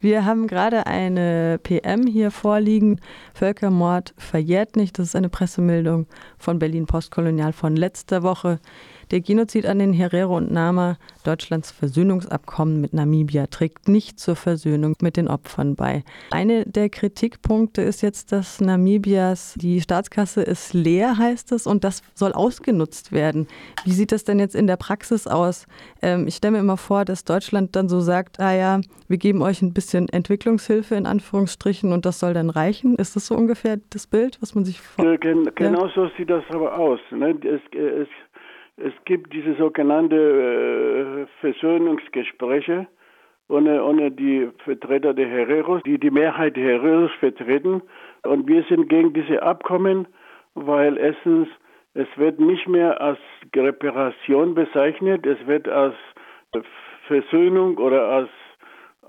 Wir haben gerade eine PM hier vorliegen. Völkermord verjährt nicht. Das ist eine Pressemeldung von Berlin Postkolonial von letzter Woche. Der Genozid an den Herero und Nama, Deutschlands Versöhnungsabkommen mit Namibia, trägt nicht zur Versöhnung mit den Opfern bei. Eine der Kritikpunkte ist jetzt, dass Namibias, die Staatskasse ist leer, heißt es, und das soll ausgenutzt werden. Wie sieht das denn jetzt in der Praxis aus? Ähm, ich stelle mir immer vor, dass Deutschland dann so sagt, ah ja, wir geben euch ein bisschen Entwicklungshilfe in Anführungsstrichen und das soll dann reichen. Ist das so ungefähr das Bild, was man sich vorstellt? Genau ja? so sieht das aber aus. Ne? Es, es es gibt diese sogenannte äh, Versöhnungsgespräche ohne, ohne die Vertreter der Hereros, die die Mehrheit der Hereros vertreten. Und wir sind gegen diese Abkommen, weil erstens, es wird nicht mehr als Reparation bezeichnet, es wird als Versöhnung oder als,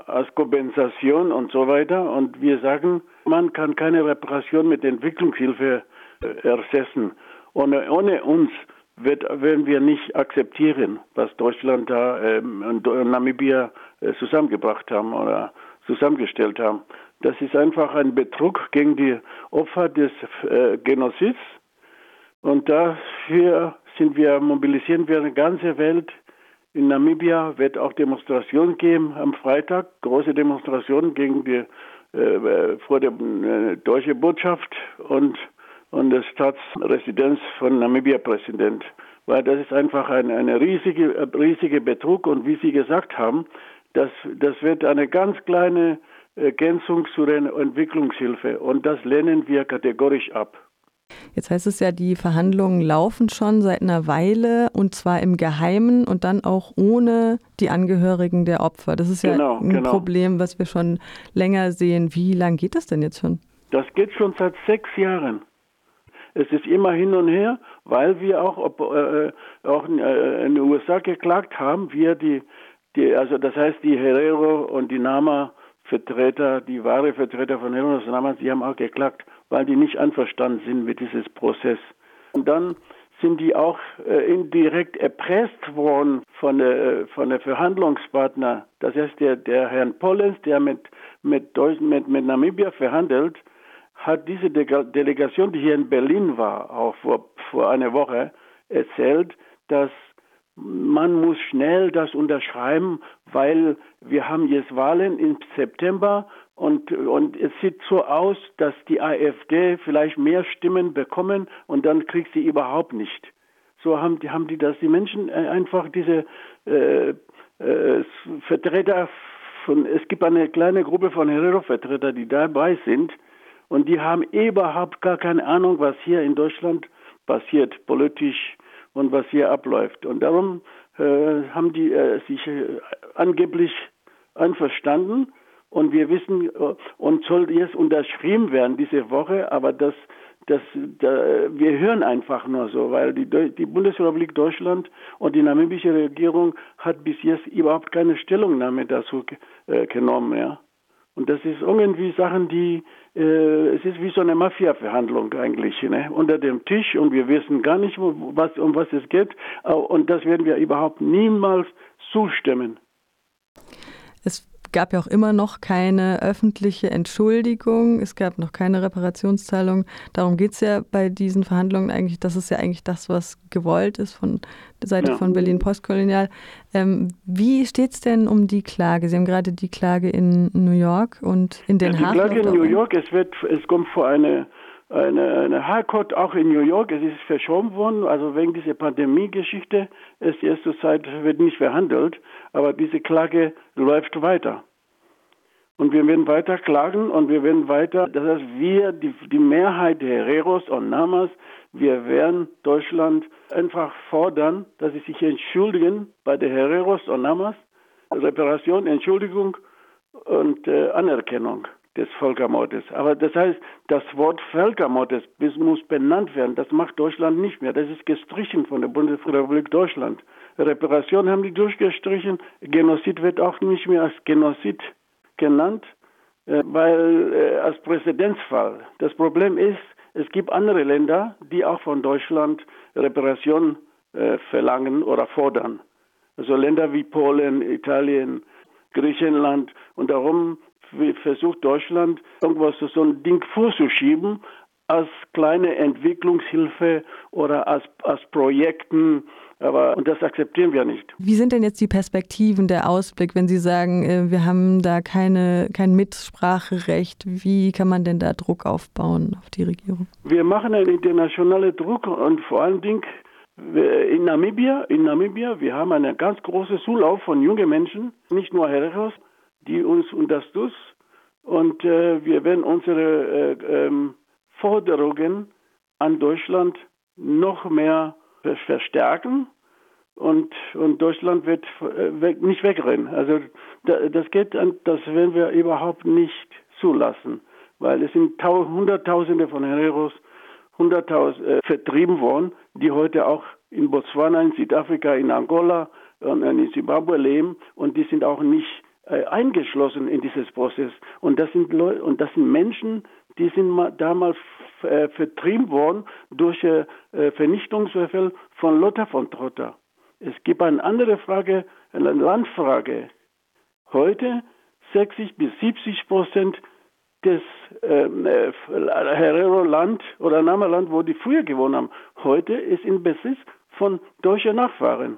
als Kompensation und so weiter. Und wir sagen, man kann keine Reparation mit Entwicklungshilfe äh, ersetzen. Ohne, ohne uns wird, werden wir nicht akzeptieren, was Deutschland da ähm, und Namibia äh, zusammengebracht haben oder zusammengestellt haben. Das ist einfach ein Betrug gegen die Opfer des äh, Genozids. Und dafür sind wir, mobilisieren wir die ganze Welt. In Namibia wird auch Demonstrationen geben am Freitag, große Demonstrationen gegen die äh, vor der äh, deutschen Botschaft und und der Staatsresidenz von Namibia-Präsident. Weil das ist einfach ein eine riesige, riesige Betrug und wie Sie gesagt haben, das, das wird eine ganz kleine Ergänzung zu der Entwicklungshilfe und das lehnen wir kategorisch ab. Jetzt heißt es ja, die Verhandlungen laufen schon seit einer Weile und zwar im Geheimen und dann auch ohne die Angehörigen der Opfer. Das ist ja genau, ein genau. Problem, was wir schon länger sehen. Wie lange geht das denn jetzt schon? Das geht schon seit sechs Jahren. Es ist immer hin und her, weil wir auch, ob, äh, auch in, äh, in, den USA geklagt haben, wir die, die, also das heißt die Herero und die Nama Vertreter, die wahre Vertreter von Herero und Nama, die haben auch geklagt, weil die nicht einverstanden sind mit diesem Prozess. Und dann sind die auch äh, indirekt erpresst worden von der, äh, von der Verhandlungspartner. Das heißt, der, der Herrn Pollens, der mit, mit, mit, mit Namibia verhandelt, hat diese De Delegation, die hier in Berlin war, auch vor, vor einer Woche, erzählt, dass man muss schnell das unterschreiben, weil wir haben jetzt Wahlen im September und, und es sieht so aus, dass die AfD vielleicht mehr Stimmen bekommen und dann kriegt sie überhaupt nicht. So haben die, haben die das, die Menschen äh, einfach diese äh, äh, Vertreter von, es gibt eine kleine Gruppe von Herero-Vertreter, die dabei sind, und die haben überhaupt gar keine Ahnung, was hier in Deutschland passiert, politisch und was hier abläuft. Und darum äh, haben die äh, sich äh, angeblich einverstanden und wir wissen, äh, und soll jetzt unterschrieben werden diese Woche, aber das, das, da, wir hören einfach nur so, weil die, die Bundesrepublik Deutschland und die namibische Regierung hat bis jetzt überhaupt keine Stellungnahme dazu äh, genommen. Ja. Und das ist irgendwie Sachen, die, äh, es ist wie so eine Mafia-Verhandlung eigentlich, ne? unter dem Tisch und wir wissen gar nicht, was, um was es geht. Und das werden wir überhaupt niemals zustimmen. Es gab ja auch immer noch keine öffentliche Entschuldigung, es gab noch keine Reparationszahlung. Darum geht es ja bei diesen Verhandlungen eigentlich. Das ist ja eigentlich das, was gewollt ist von der Seite ja. von Berlin Postkolonial. Ähm, wie steht es denn um die Klage? Sie haben gerade die Klage in New York und in Den Haag. Die Klage in New York, es, wird, es kommt vor eine eine, eine High Court auch in New York, es ist verschoben worden, also wegen dieser Pandemie-Geschichte ist die erste Zeit wird nicht verhandelt, aber diese Klage läuft weiter. Und wir werden weiter klagen und wir werden weiter, das heißt, wir, die, die Mehrheit der Hereros und Namas, wir werden Deutschland einfach fordern, dass sie sich entschuldigen bei der Hereros und Namas, Reparation, Entschuldigung und äh, Anerkennung des Völkermordes. Aber das heißt, das Wort Völkermordes muss benannt werden. Das macht Deutschland nicht mehr. Das ist gestrichen von der Bundesrepublik Deutschland. Reparation haben die durchgestrichen. Genozid wird auch nicht mehr als Genozid genannt, äh, weil äh, als Präzedenzfall. Das Problem ist, es gibt andere Länder, die auch von Deutschland Reparation äh, verlangen oder fordern. Also Länder wie Polen, Italien, Griechenland. Und darum versucht Deutschland irgendwas so ein Ding vorzuschieben als kleine Entwicklungshilfe oder als, als Projekten. Aber und das akzeptieren wir nicht. Wie sind denn jetzt die Perspektiven, der Ausblick, wenn Sie sagen, äh, wir haben da keine, kein Mitspracherecht? Wie kann man denn da Druck aufbauen auf die Regierung? Wir machen einen internationalen Druck und vor allen Dingen in Namibia, in Namibia, wir haben einen ganz großen Zulauf von jungen Menschen, nicht nur Hereros, die uns unterstützen. Und äh, wir werden unsere äh, ähm, Forderungen an Deutschland noch mehr verstärken und, und Deutschland wird äh, nicht wegrennen. Also das geht, das werden wir überhaupt nicht zulassen, weil es sind Hunderttausende von Hereros, Hunderttausend äh, vertrieben worden, die heute auch in Botswana, in Südafrika, in Angola und in Zimbabwe leben und die sind auch nicht äh, eingeschlossen in dieses Prozess. Und das sind Leute, und das sind Menschen, die sind damals äh, vertrieben worden durch äh, Vernichtungsbefehl von Lothar von Trotter. Es gibt eine andere Frage, eine Landfrage. Heute 60 bis 70 Prozent des ähm, äh, Herero-Land oder Nama-Land, wo die früher gewohnt haben, heute ist in Besitz von deutschen Nachfahren.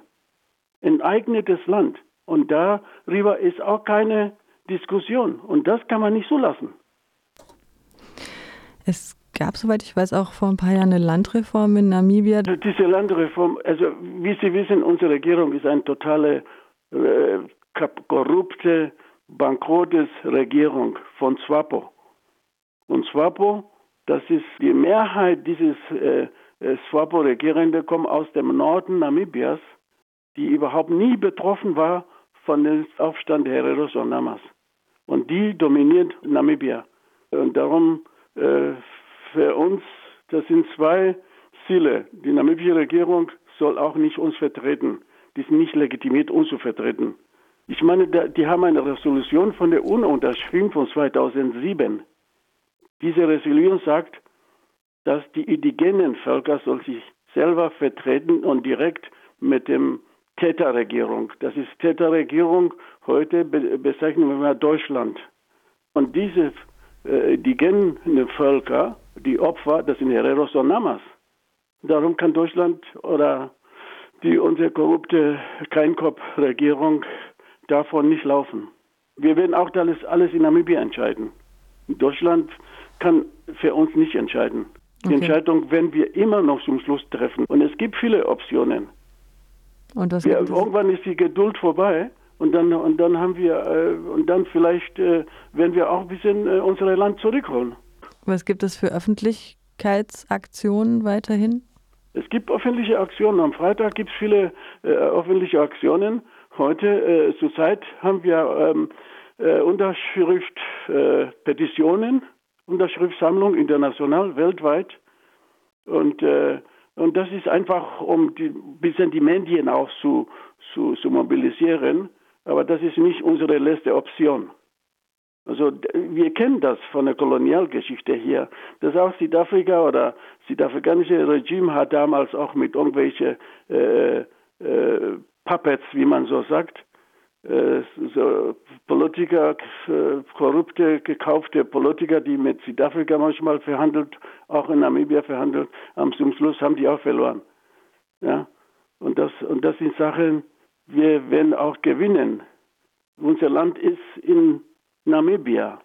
Ein eigenes Land. Und darüber ist auch keine Diskussion. Und das kann man nicht so lassen. Es gab, soweit ich weiß, auch vor ein paar Jahren eine Landreform in Namibia. Diese Landreform, also wie Sie wissen, unsere Regierung ist eine totale äh, korrupte, bankrottes Regierung von SWAPO. Und SWAPO, das ist die Mehrheit dieses äh, äh SWAPO-Regierenden kommt aus dem Norden Namibias, die überhaupt nie betroffen war von dem Aufstand der Hereros und Namas. Und die dominiert Namibia. Und darum äh, für uns, das sind zwei Ziele. Die namibische Regierung soll auch nicht uns vertreten. Die sind nicht legitimiert, uns zu vertreten. Ich meine, die haben eine Resolution von der UNO unterschrieben von 2007. Diese Resolution sagt, dass die indigenen Völker soll sich selber vertreten und direkt mit dem Täterregierung. Das ist Täterregierung. Heute bezeichnen wir Deutschland. Und diese äh, die indigenen Völker, die Opfer, das sind Hereros und Namas. Darum kann Deutschland oder die unsere korrupte Kleinkopf-Regierung davon nicht laufen. Wir werden auch alles, alles in Namibia entscheiden. Deutschland kann für uns nicht entscheiden. Die okay. Entscheidung werden wir immer noch zum Schluss treffen. Und es gibt viele Optionen. Und wir, irgendwann ist die Geduld vorbei und dann, und dann haben wir, äh, und dann vielleicht äh, werden wir auch ein bisschen äh, unser Land zurückholen. Was gibt es für Öffentlichkeitsaktionen weiterhin? Es gibt öffentliche Aktionen. Am Freitag gibt es viele äh, öffentliche Aktionen. Heute, äh, zurzeit, haben wir ähm, äh, Unterschriftpetitionen, Unterschriftsammlung international, weltweit. Und, und das ist einfach, um ein bisschen die Medien auch zu, zu, zu mobilisieren. Aber das ist nicht unsere letzte Option. Also wir kennen das von der Kolonialgeschichte hier. Das auch Südafrika oder südafrikanische Regime hat damals auch mit irgendwelchen äh, äh, Puppets, wie man so sagt, so Politiker, äh, korrupte, gekaufte Politiker, die mit Südafrika manchmal verhandelt, auch in Namibia verhandelt, zum Schluss haben die auch verloren. Ja? Und das, und das sind Sachen, wir werden auch gewinnen. Unser Land ist in Namibia.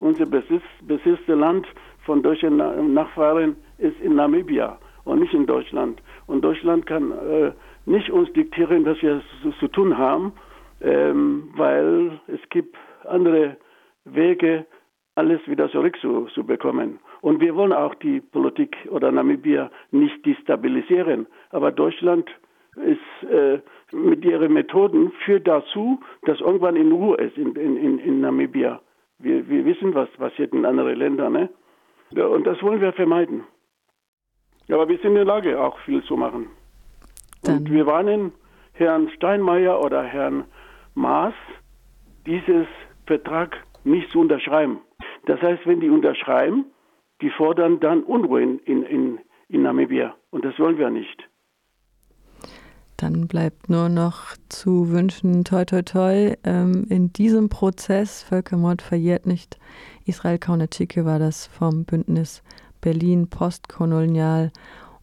Unser Besitz, besitzte Land von deutschen Nachfahren ist in Namibia und nicht in Deutschland. Und Deutschland kann äh, nicht uns diktieren, was wir zu, zu tun haben, ähm, weil es gibt andere Wege, alles wieder zurückzubekommen. Und wir wollen auch die Politik oder Namibia nicht destabilisieren. Aber Deutschland ist äh, mit ihren Methoden führt dazu, dass irgendwann in Ruhe ist in, in, in Namibia. Wir, wir wissen, was passiert in anderen Ländern. Ne? Und das wollen wir vermeiden. Aber wir sind in der Lage, auch viel zu machen. Dann. Und wir warnen Herrn Steinmeier oder Herrn Maas, dieses Vertrag nicht zu unterschreiben. Das heißt, wenn die unterschreiben, die fordern dann Unruhe in, in, in Namibia. Und das wollen wir nicht. Dann bleibt nur noch zu wünschen, toi, toi, toi, ähm, in diesem Prozess, Völkermord verjährt nicht, Israel Kaunatschike war das vom Bündnis Berlin Postkolonial.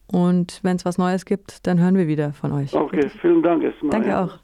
Und wenn es was Neues gibt, dann hören wir wieder von euch. Okay, vielen Dank erstmal. Danke auch.